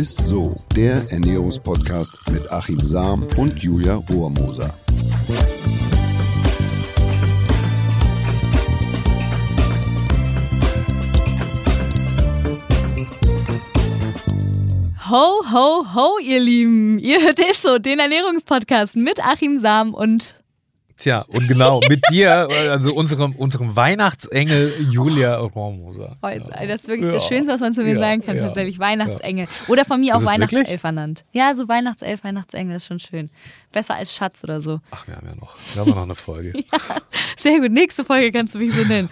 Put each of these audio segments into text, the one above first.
ist so, der Ernährungspodcast mit Achim Sam und Julia Rohrmoser. Ho, ho, ho, ihr Lieben. Ihr hört es so, den Ernährungspodcast mit Achim Sam und Tja, und genau, mit dir, also unserem, unserem Weihnachtsengel Julia Rohrmoser. Oh, jetzt, das ist wirklich ja. das Schönste, was man zu mir ja, sagen kann, ja. tatsächlich. Weihnachtsengel. Oder von mir auch Weihnachtself ernannt. Ja, so Weihnachtself, Weihnachtsengel ist schon schön. Besser als Schatz oder so. Ach, wir haben ja noch, wir haben noch eine Folge. ja, sehr gut. Nächste Folge kannst du mich so nennen.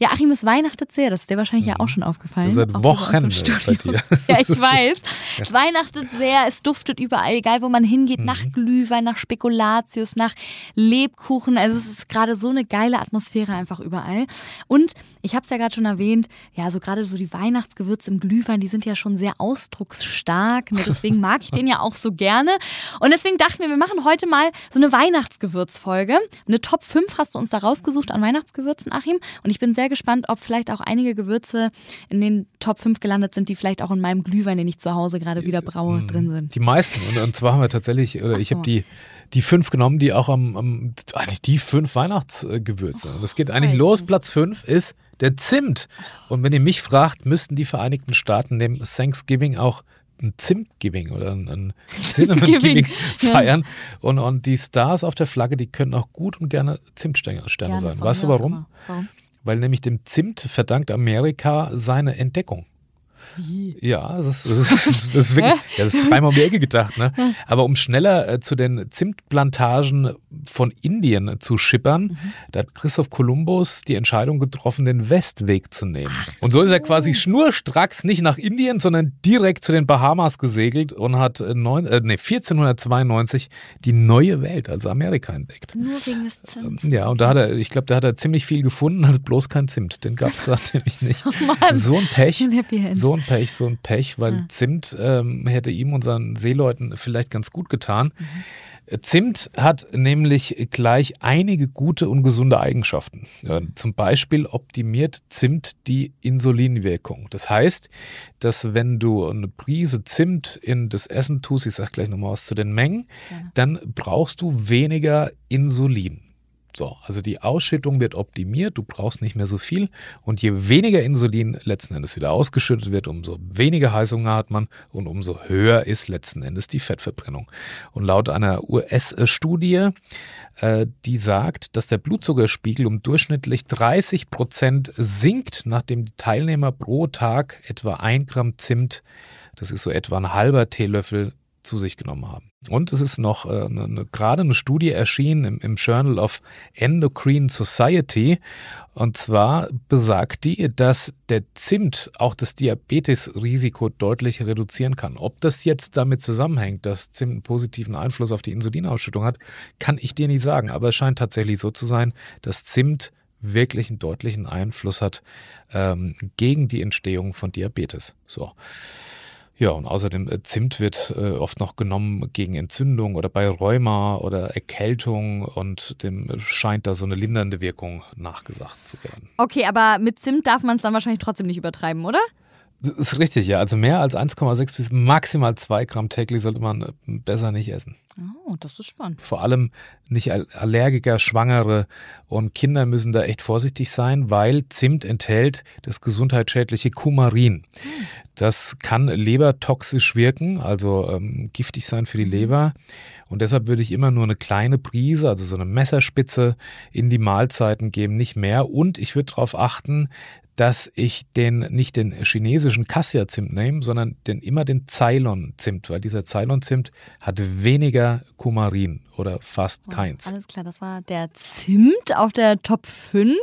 Ja, Achim, es weihnachtet sehr. Das ist dir wahrscheinlich mhm. ja auch schon aufgefallen. Seit Wochen bei dir. ja, ich weiß. Es weihnachtet sehr. Es duftet überall, egal wo man hingeht, mhm. nach Glühwein, nach Spekulatius, nach Lebkuchen. Also es ist gerade so eine geile Atmosphäre einfach überall. Und ich habe es ja gerade schon erwähnt, ja, so gerade so die Weihnachtsgewürze im Glühwein, die sind ja schon sehr ausdrucksstark. Ne? Deswegen mag ich den ja auch so gerne. Und deswegen dachten wir, wir machen heute mal so eine Weihnachtsgewürzfolge. Eine Top 5 hast du uns da rausgesucht an Weihnachtsgewürzen, Achim. Und ich bin sehr gespannt, ob vielleicht auch einige Gewürze in den Top 5 gelandet sind, die vielleicht auch in meinem Glühwein, den ich zu Hause gerade wieder braue, hm, drin sind. Die meisten. Und, und zwar haben wir tatsächlich, oder ich habe die, die fünf genommen, die auch am, am eigentlich die fünf Weihnachtsgewürze. Und es geht eigentlich los. Platz 5 ist der Zimt. Und wenn ihr mich fragt, müssten die Vereinigten Staaten neben Thanksgiving auch ein Zimtgiving oder ein, ein Cinnamon Giving feiern. Ja. Und, und die Stars auf der Flagge, die können auch gut und gerne Zimtsterne gerne sein. Weißt du warum? warum? Weil nämlich dem Zimt verdankt Amerika seine Entdeckung. Wie? Ja, das ist, das ist, das ist wirklich, das ist dreimal um die Ecke gedacht. Ne? Aber um schneller äh, zu den Zimtplantagen von Indien zu schippern, mhm. da hat Christoph Kolumbus die Entscheidung getroffen, den Westweg zu nehmen. Ach und so ist er quasi schnurstracks nicht nach Indien, sondern direkt zu den Bahamas gesegelt und hat äh, neun, äh, nee, 1492 die neue Welt, also Amerika, entdeckt. Nur wegen des Zimts. Ja, und da hat er, ich glaube, da hat er ziemlich viel gefunden, also bloß kein Zimt. Den gab es da nämlich nicht. Oh. So ein Pech. Ein Happy End. So ein Pech, so ein Pech, weil ja. Zimt ähm, hätte ihm unseren Seeleuten vielleicht ganz gut getan. Mhm. Zimt hat nämlich gleich einige gute und gesunde Eigenschaften. Ja, zum Beispiel optimiert Zimt die Insulinwirkung. Das heißt, dass wenn du eine Prise Zimt in das Essen tust, ich sage gleich nochmal was zu den Mengen, ja. dann brauchst du weniger Insulin. So, also die Ausschüttung wird optimiert, du brauchst nicht mehr so viel und je weniger Insulin letzten Endes wieder ausgeschüttet wird, umso weniger Heißhunger hat man und umso höher ist letzten Endes die Fettverbrennung. Und laut einer US-Studie, äh, die sagt, dass der Blutzuckerspiegel um durchschnittlich 30 Prozent sinkt, nachdem die Teilnehmer pro Tag etwa ein Gramm Zimt, das ist so etwa ein halber Teelöffel, zu sich genommen haben. Und es ist noch äh, eine, eine, gerade eine Studie erschienen im, im, Journal of Endocrine Society. Und zwar besagt die, dass der Zimt auch das Diabetesrisiko deutlich reduzieren kann. Ob das jetzt damit zusammenhängt, dass Zimt einen positiven Einfluss auf die Insulinausschüttung hat, kann ich dir nicht sagen. Aber es scheint tatsächlich so zu sein, dass Zimt wirklich einen deutlichen Einfluss hat ähm, gegen die Entstehung von Diabetes. So. Ja, und außerdem äh, Zimt wird äh, oft noch genommen gegen Entzündung oder bei Rheuma oder Erkältung und dem scheint da so eine lindernde Wirkung nachgesagt zu werden. Okay, aber mit Zimt darf man es dann wahrscheinlich trotzdem nicht übertreiben, oder? Das ist richtig, ja. Also mehr als 1,6 bis maximal 2 Gramm täglich sollte man äh, besser nicht essen. Oh, das ist spannend. Vor allem nicht Allergiker, Schwangere und Kinder müssen da echt vorsichtig sein, weil Zimt enthält das gesundheitsschädliche Kumarin. Hm. Das kann lebertoxisch wirken, also ähm, giftig sein für die mhm. Leber. Und deshalb würde ich immer nur eine kleine Prise, also so eine Messerspitze in die Mahlzeiten geben, nicht mehr. Und ich würde darauf achten, dass ich den nicht den chinesischen Cassia-Zimt nehme, sondern den, immer den Ceylon-Zimt, weil dieser Ceylon-Zimt hat weniger Kumarin oder fast oh, keins. Alles klar, das war der Zimt auf der Top 5.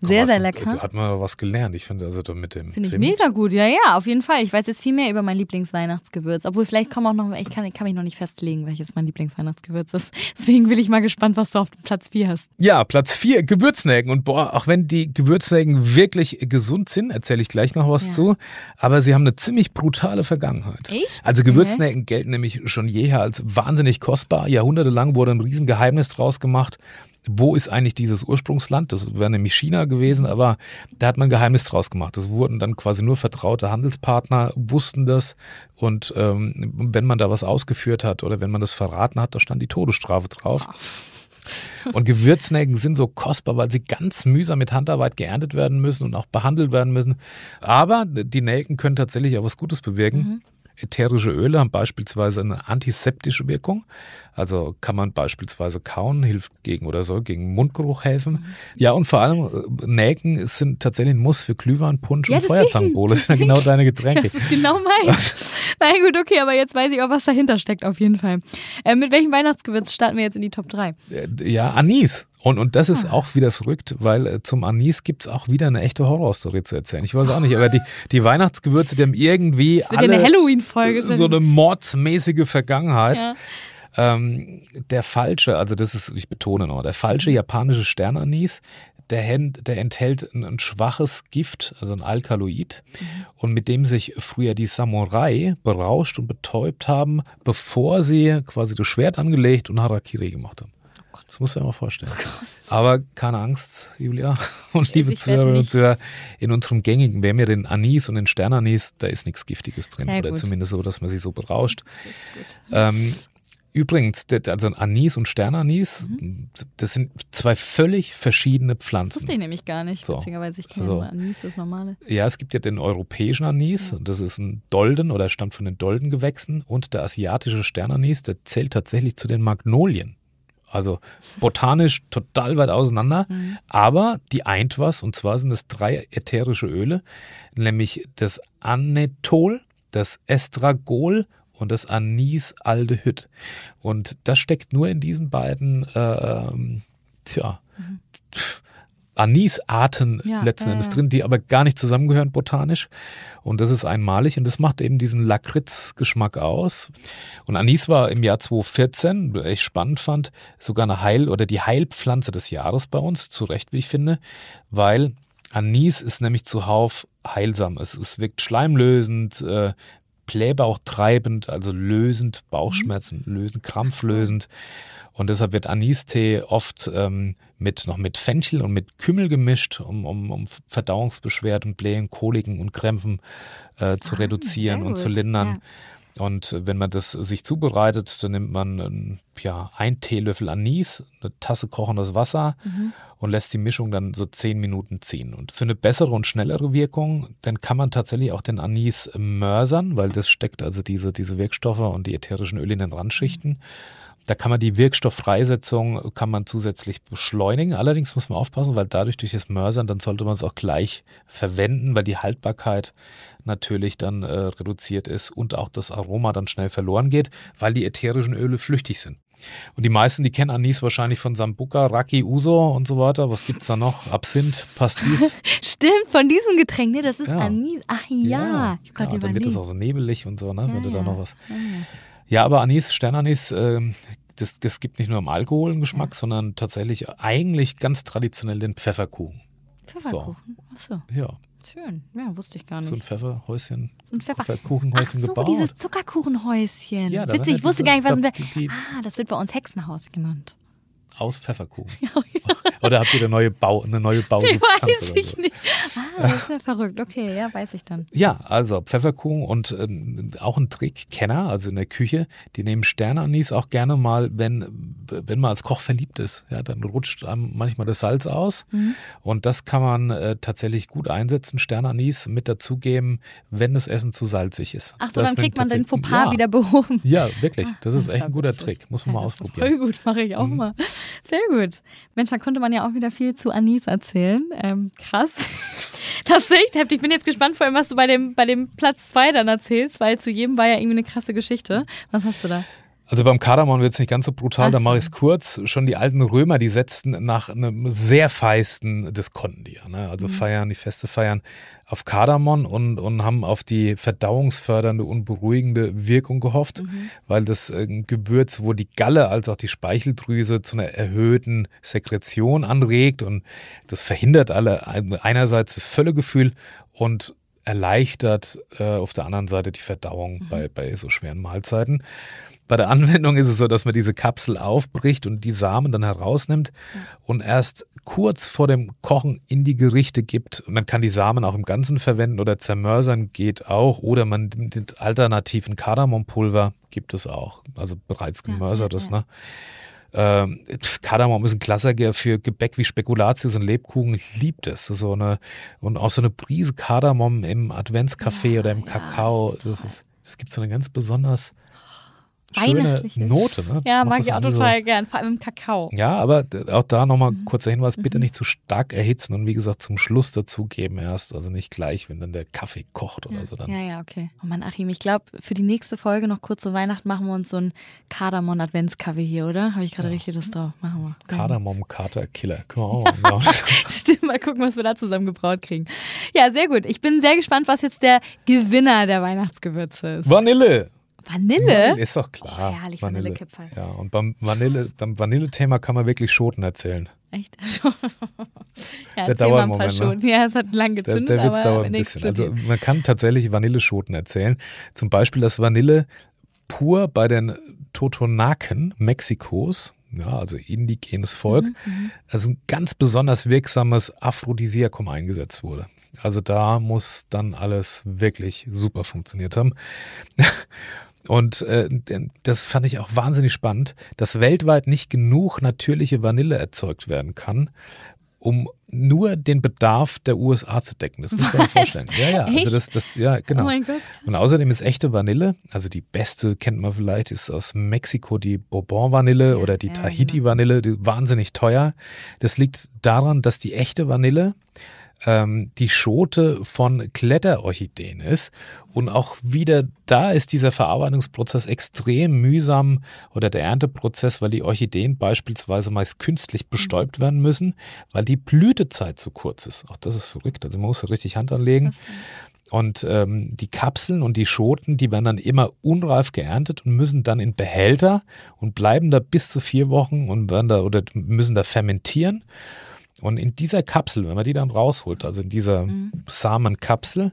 Sehr, was, sehr lecker. Da hat man was gelernt. Ich finde also mit dem Finde ich mega gut, ja, ja, auf jeden Fall. Ich weiß jetzt viel mehr über mein Lieblingsweihnachtsgewürz. Obwohl, vielleicht kommen auch noch, ich kann, ich kann mich noch nicht festlegen, welches mein Lieblingsweihnachtsgewürz ist. Deswegen bin ich mal gespannt, was du auf Platz 4 hast. Ja, Platz 4, Gewürznelken. Und boah, auch wenn die Gewürznelken wirklich gesund sind, erzähle ich gleich noch was ja. zu. Aber sie haben eine ziemlich brutale Vergangenheit. Echt? Also Gewürznelken okay. gelten nämlich schon jeher als wahnsinnig kostbar. Jahrhundertelang wurde ein Riesengeheimnis draus gemacht wo ist eigentlich dieses Ursprungsland? Das wäre nämlich China gewesen, aber da hat man Geheimnis draus gemacht. Das wurden dann quasi nur vertraute Handelspartner, wussten das. Und ähm, wenn man da was ausgeführt hat oder wenn man das verraten hat, da stand die Todesstrafe drauf. Und Gewürznelken sind so kostbar, weil sie ganz mühsam mit Handarbeit geerntet werden müssen und auch behandelt werden müssen. Aber die Nelken können tatsächlich auch was Gutes bewirken. Mhm. Ätherische Öle haben beispielsweise eine antiseptische Wirkung. Also kann man beispielsweise kauen, hilft gegen oder soll gegen Mundgeruch helfen. Mhm. Ja, und vor allem äh, Nelken sind tatsächlich ein Muss für Glühwein, Punsch ja, und Feuerzangenbowle. Das sind ja genau deine Getränke. Das ist genau mein. Na gut, okay, aber jetzt weiß ich auch, was dahinter steckt, auf jeden Fall. Äh, mit welchem Weihnachtsgewürz starten wir jetzt in die Top 3? Äh, ja, Anis. Und, und das ist ah. auch wieder verrückt, weil äh, zum Anis gibt es auch wieder eine echte Horrorstory zu erzählen. Ich weiß auch nicht, aber die, die Weihnachtsgewürze, die haben irgendwie alle eine so eine mordsmäßige Vergangenheit. Ja. Ähm, der falsche, also das ist, ich betone noch, der falsche japanische Sternanis, der, der enthält ein, ein, schwaches Gift, also ein Alkaloid, mhm. und mit dem sich früher die Samurai berauscht und betäubt haben, bevor sie quasi das Schwert angelegt und Harakiri gemacht haben. Das musst du dir mal vorstellen. Oh Aber keine Angst, Julia und liebe Zuhörerinnen und Zuhörer, in unserem gängigen, wir haben ja den Anis und den Sternanis, da ist nichts Giftiges drin. Ja, oder gut. zumindest so, dass man sich so berauscht. Ähm, Übrigens, also Anis und Sternanis, mhm. das sind zwei völlig verschiedene Pflanzen. Das wusste ich nämlich gar nicht, so. beziehungsweise ich kenne also, Anis, das normale. Ja, es gibt ja den europäischen Anis, ja. das ist ein Dolden oder stammt von den Doldengewächsen und der asiatische Sternanis, der zählt tatsächlich zu den Magnolien. Also botanisch total weit auseinander, mhm. aber die eint was und zwar sind es drei ätherische Öle, nämlich das Anethol, das Estragol und das Anisaldehyd. Und das steckt nur in diesen beiden, äh, tja, mhm. Anisarten ja, letzten Endes ja. drin, die aber gar nicht zusammengehören botanisch. Und das ist einmalig und das macht eben diesen Lakritz-Geschmack aus. Und Anis war im Jahr 2014, echt spannend fand, sogar eine Heil- oder die Heilpflanze des Jahres bei uns, zu Recht, wie ich finde, weil Anis ist nämlich zuhauf heilsam. Es, es wirkt schleimlösend, äh, Blähbauch treibend, also lösend, Bauchschmerzen mhm. lösend, krampflösend. Und deshalb wird Anistee oft ähm, mit, noch mit Fenchel und mit Kümmel gemischt, um, um, um Verdauungsbeschwerden, Blähen, Koliken und Krämpfen äh, zu ah, reduzieren und zu lindern. Ja. Und wenn man das sich zubereitet, dann nimmt man ja, ein Teelöffel Anis, eine Tasse kochendes Wasser mhm. und lässt die Mischung dann so zehn Minuten ziehen. Und für eine bessere und schnellere Wirkung, dann kann man tatsächlich auch den Anis mörsern, weil das steckt also diese, diese Wirkstoffe und die ätherischen Öle in den Randschichten. Mhm. Da kann man die Wirkstofffreisetzung kann man zusätzlich beschleunigen. Allerdings muss man aufpassen, weil dadurch durch das Mörsern, dann sollte man es auch gleich verwenden, weil die Haltbarkeit natürlich dann äh, reduziert ist und auch das Aroma dann schnell verloren geht, weil die ätherischen Öle flüchtig sind. Und die meisten, die kennen Anis wahrscheinlich von Sambuca, Raki, Uso und so weiter. Was gibt's da noch? Absinth, Pastis. Stimmt, von diesem Getränk, ne? Das ist ja. Anis. Ach ja, ja. ich ja, dann wird es auch so nebelig und so, ne? Ja, wenn du da noch was. Ja, aber Anis, Sternanis, äh, das, das gibt nicht nur im Alkohol einen Geschmack, ja. sondern tatsächlich eigentlich ganz traditionell den Pfefferkuchen. Pfefferkuchen? So. Achso. Ja. Schön, ja, wusste ich gar nicht. So ein Pfefferhäuschen. So ein Pfeffer Pfefferkuchenhäuschen Ach so, gebaut. dieses Zuckerkuchenhäuschen. Ja, Witzig, ich wusste gar nicht, was ein Ah, das wird bei uns Hexenhaus genannt aus Pfefferkuchen. Ja, ja. Oder habt ihr eine neue, Bau, eine neue Bausubstanz? Weiß ich so? nicht. Ah, das ist ja verrückt. Okay, ja, weiß ich dann. Ja, also Pfefferkuchen und äh, auch ein Trick, Kenner, also in der Küche, die nehmen Sternanis auch gerne mal, wenn, wenn man als Koch verliebt ist. Ja, dann rutscht einem manchmal das Salz aus. Mhm. Und das kann man äh, tatsächlich gut einsetzen, Sternanis mit dazugeben, wenn das Essen zu salzig ist. Ach so, das dann kriegt man den Fauxpas ja. wieder behoben. Ja, wirklich. Das, das ist echt ein guter witzig. Trick. Muss man ja, mal ausprobieren. Voll gut, mache ich auch mhm. mal. Sehr gut. Mensch, da konnte man ja auch wieder viel zu Anis erzählen. Ähm, krass. Das ist echt heftig. Ich bin jetzt gespannt, vor allem, was du bei dem, bei dem Platz 2 dann erzählst, weil zu jedem war ja irgendwie eine krasse Geschichte. Was hast du da? Also beim Kardamom wird es nicht ganz so brutal, da mache ich es kurz. Schon die alten Römer, die setzten nach einem sehr feisten, das konnten die ja, ne? also mhm. feiern, die Feste feiern, auf Kardamom und, und haben auf die verdauungsfördernde und beruhigende Wirkung gehofft, mhm. weil das äh, Gewürz wo die Galle als auch die Speicheldrüse zu einer erhöhten Sekretion anregt und das verhindert alle einerseits das Völlegefühl und erleichtert äh, auf der anderen Seite die Verdauung mhm. bei, bei so schweren Mahlzeiten. Bei der Anwendung ist es so, dass man diese Kapsel aufbricht und die Samen dann herausnimmt und erst kurz vor dem Kochen in die Gerichte gibt. Man kann die Samen auch im Ganzen verwenden oder zermörsern geht auch. Oder man nimmt alternativen Kardamompulver, gibt es auch. Also bereits gemörsertes, ja, ja, ja. ne? Ähm, Kardamom ist ein Klassiker für Gebäck wie Spekulatius und Lebkuchen. Ich liebe das. So eine, und auch so eine Prise Kardamom im Adventskaffee oder im Kakao. Das, ist, das, das gibt so eine ganz besonders schöne Note. Ne? Ja, mag ich auch total so. gern, vor allem im Kakao. Ja, aber auch da nochmal mhm. kurzer Hinweis, bitte mhm. nicht zu stark erhitzen und wie gesagt zum Schluss dazugeben erst, also nicht gleich, wenn dann der Kaffee kocht oder ja. so. Dann. Ja, ja, okay. Oh Mann, Achim, ich glaube, für die nächste Folge noch kurz zur Weihnacht machen wir uns so einen Kardamom-Adventskaffee hier, oder? Habe ich gerade ja. richtig Lust drauf. Machen wir. Kardamom-Kater-Killer. Stimmt, mal gucken, was wir da zusammen gebraut kriegen. Ja, sehr gut. Ich bin sehr gespannt, was jetzt der Gewinner der Weihnachtsgewürze ist. Vanille. Vanille? Vanille ist doch klar. Oh, herrlich, Vanille. Vanillekipferl. Ja, und beim Vanille, beim Vanille-Thema kann man wirklich Schoten erzählen. Echt? ja, der dauert ein paar Schoten. Ne? Ja, es hat lang gezündet, der, der Witz dauert ein bisschen. Also man kann tatsächlich Vanilleschoten erzählen. Zum Beispiel das Vanille pur bei den Totonaken Mexikos, ja, also indigenes Volk, mhm. also ein ganz besonders wirksames Aphrodisiakum eingesetzt wurde. Also da muss dann alles wirklich super funktioniert haben. Und äh, das fand ich auch wahnsinnig spannend, dass weltweit nicht genug natürliche Vanille erzeugt werden kann, um nur den Bedarf der USA zu decken. Das muss man sich vorstellen. Ja, ja, also das, das, ja, genau. Oh mein Gott. Und außerdem ist echte Vanille, also die beste kennt man vielleicht, ist aus Mexiko die Bourbon-Vanille oder die Tahiti-Vanille, die wahnsinnig teuer. Das liegt daran, dass die echte Vanille ähm, die Schote von Kletterorchideen ist. Und auch wieder da ist dieser Verarbeitungsprozess extrem mühsam oder der Ernteprozess, weil die Orchideen beispielsweise meist künstlich bestäubt werden müssen, weil die Blütezeit zu kurz ist. Auch das ist verrückt. Also man muss richtig Hand anlegen. Und ähm, die Kapseln und die Schoten, die werden dann immer unreif geerntet und müssen dann in Behälter und bleiben da bis zu vier Wochen und werden da oder müssen da fermentieren. Und in dieser Kapsel, wenn man die dann rausholt, also in dieser mhm. Samenkapsel,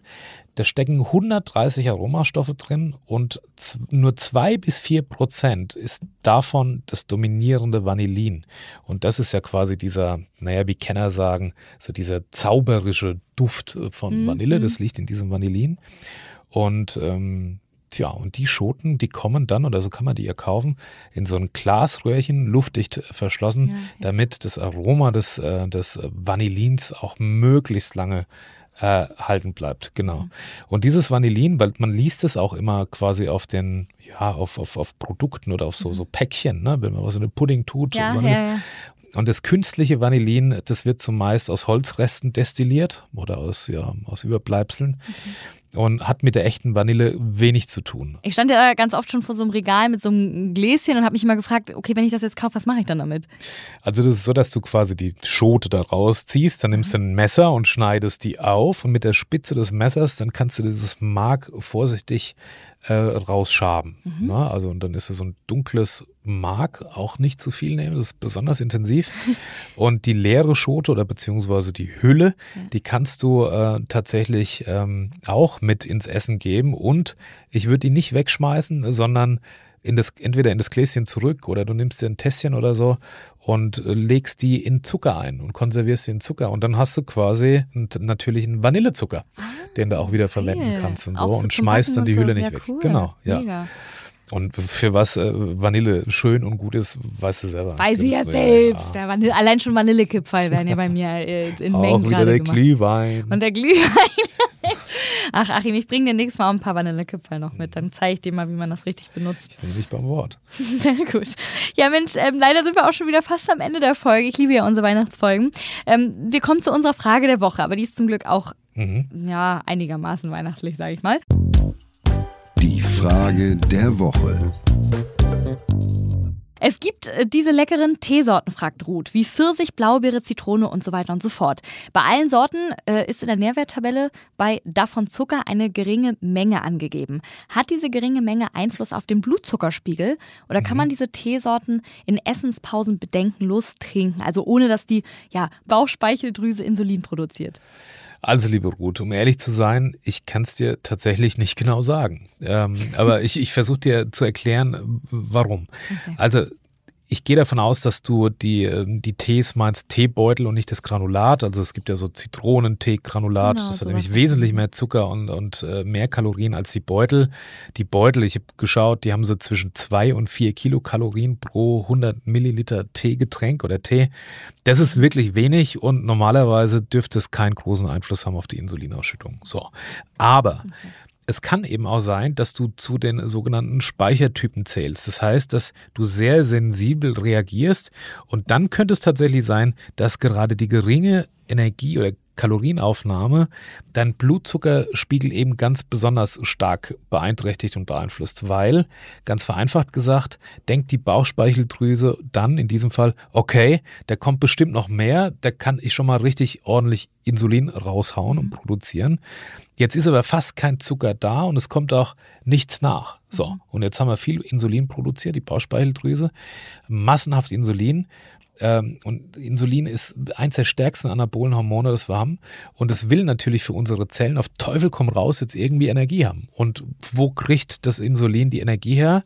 da stecken 130 Aromastoffe drin und nur zwei bis vier Prozent ist davon das dominierende Vanillin. Und das ist ja quasi dieser, naja, wie Kenner sagen, so dieser zauberische Duft von mhm. Vanille, das liegt in diesem Vanillin. Und ähm, Tja, und die Schoten, die kommen dann, oder so kann man die ja kaufen, in so ein Glasröhrchen, luftdicht verschlossen, ja, damit das Aroma des, äh, des Vanillins auch möglichst lange äh, halten bleibt. Genau. Mhm. Und dieses Vanillin, weil man liest es auch immer quasi auf den, ja, auf, auf, auf Produkten oder auf so, mhm. so Päckchen, ne? wenn man was in den Pudding tut. Ja, ja, ja. Und das künstliche Vanillin, das wird zumeist aus Holzresten destilliert oder aus, ja, aus Überbleibseln. Okay und hat mit der echten Vanille wenig zu tun. Ich stand ja ganz oft schon vor so einem Regal mit so einem Gläschen und habe mich immer gefragt, okay, wenn ich das jetzt kaufe, was mache ich dann damit? Also das ist so, dass du quasi die Schote da rausziehst, dann nimmst du ein Messer und schneidest die auf und mit der Spitze des Messers, dann kannst du dieses Mark vorsichtig äh, rausschaben. Mhm. Ne? Also und dann ist es so ein dunkles Mark, auch nicht zu viel nehmen, das ist besonders intensiv. und die leere Schote oder beziehungsweise die Hülle, ja. die kannst du äh, tatsächlich ähm, auch mit ins Essen geben und ich würde die nicht wegschmeißen, sondern in das, entweder in das Gläschen zurück oder du nimmst dir ein Tässchen oder so und äh, legst die in Zucker ein und konservierst sie in Zucker. Und dann hast du quasi einen natürlichen Vanillezucker, ah, den du auch wieder verwenden kannst und so und schmeißt dann die Hülle nicht ja, weg. Cool. Genau, ja. Mega. Und für was äh, Vanille schön und gut ist, weißt du selber. Weiß ich ja selbst. Ja. Vanille, allein schon Vanillekipferl werden ja bei mir äh, in Mengen Auch wieder der gemacht. Glühwein. Und der Glühwein. Ach, Achim, ich bringe dir nächstes Mal auch ein paar Vanillekipferl noch mit. Dann zeige ich dir mal, wie man das richtig benutzt. Ich nehme dich beim Wort. Sehr gut. Ja, Mensch, ähm, leider sind wir auch schon wieder fast am Ende der Folge. Ich liebe ja unsere Weihnachtsfolgen. Ähm, wir kommen zu unserer Frage der Woche, aber die ist zum Glück auch mhm. ja, einigermaßen weihnachtlich, sage ich mal. Die Frage der Woche. Es gibt äh, diese leckeren Teesorten, fragt Ruth, wie Pfirsich, Blaubeere, Zitrone und so weiter und so fort. Bei allen Sorten äh, ist in der Nährwerttabelle bei davon Zucker eine geringe Menge angegeben. Hat diese geringe Menge Einfluss auf den Blutzuckerspiegel oder kann mhm. man diese Teesorten in Essenspausen bedenkenlos trinken, also ohne dass die ja, Bauchspeicheldrüse Insulin produziert? Also, liebe Ruth, um ehrlich zu sein, ich kann es dir tatsächlich nicht genau sagen. Ähm, aber ich, ich versuche dir zu erklären, warum. Okay. Also, ich gehe davon aus, dass du die, ähm, die Tees meinst Teebeutel und nicht das Granulat. Also es gibt ja so Zitronentee-Granulat. Genau, das hat nämlich wesentlich mehr Zucker und, und äh, mehr Kalorien als die Beutel. Die Beutel, ich habe geschaut, die haben so zwischen zwei und vier Kilokalorien pro 100 Milliliter Teegetränk oder Tee. Das ist wirklich wenig und normalerweise dürfte es keinen großen Einfluss haben auf die Insulinausschüttung. So. Aber okay es kann eben auch sein, dass du zu den sogenannten Speichertypen zählst. Das heißt, dass du sehr sensibel reagierst und dann könnte es tatsächlich sein, dass gerade die geringe Energie oder Kalorienaufnahme dein Blutzuckerspiegel eben ganz besonders stark beeinträchtigt und beeinflusst, weil, ganz vereinfacht gesagt, denkt die Bauchspeicheldrüse dann in diesem Fall, okay, da kommt bestimmt noch mehr, da kann ich schon mal richtig ordentlich Insulin raushauen und mhm. produzieren. Jetzt ist aber fast kein Zucker da und es kommt auch nichts nach. So, mhm. und jetzt haben wir viel Insulin produziert, die Bauchspeicheldrüse, massenhaft Insulin. Ähm, und Insulin ist eins der stärksten anabolen Hormone, das wir haben. Und es will natürlich für unsere Zellen auf Teufel komm raus jetzt irgendwie Energie haben. Und wo kriegt das Insulin die Energie her?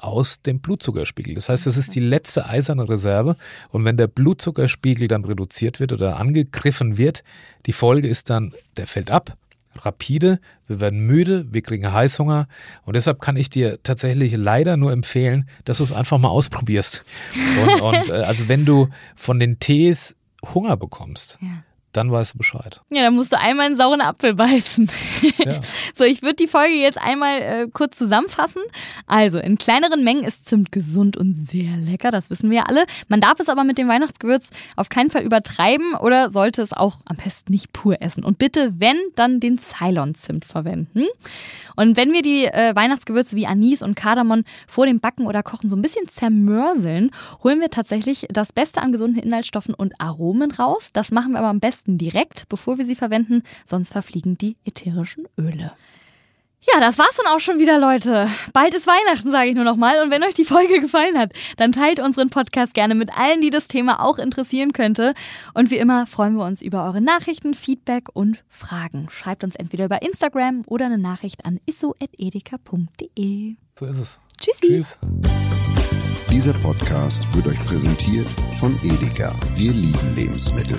aus dem Blutzuckerspiegel. Das heißt, das ist die letzte eiserne Reserve. Und wenn der Blutzuckerspiegel dann reduziert wird oder angegriffen wird, die Folge ist dann, der fällt ab, rapide, wir werden müde, wir kriegen Heißhunger und deshalb kann ich dir tatsächlich leider nur empfehlen, dass du es einfach mal ausprobierst. Und, und äh, also wenn du von den Tees Hunger bekommst, ja dann weißt du Bescheid. Ja, dann musst du einmal einen sauren Apfel beißen. Ja. so, ich würde die Folge jetzt einmal äh, kurz zusammenfassen. Also, in kleineren Mengen ist Zimt gesund und sehr lecker, das wissen wir alle. Man darf es aber mit dem Weihnachtsgewürz auf keinen Fall übertreiben oder sollte es auch am besten nicht pur essen. Und bitte, wenn, dann den Ceylon-Zimt verwenden. Und wenn wir die äh, Weihnachtsgewürze wie Anis und Kardamom vor dem Backen oder Kochen so ein bisschen zermörseln, holen wir tatsächlich das Beste an gesunden Inhaltsstoffen und Aromen raus. Das machen wir aber am besten direkt, bevor wir sie verwenden, sonst verfliegen die ätherischen Öle. Ja, das war's dann auch schon wieder, Leute. Bald ist Weihnachten, sage ich nur noch mal. Und wenn euch die Folge gefallen hat, dann teilt unseren Podcast gerne mit allen, die das Thema auch interessieren könnte. Und wie immer freuen wir uns über eure Nachrichten, Feedback und Fragen. Schreibt uns entweder über Instagram oder eine Nachricht an isso.edeka.de. So ist es. Tschüssi. Tschüss. Dieser Podcast wird euch präsentiert von Edeka. Wir lieben Lebensmittel.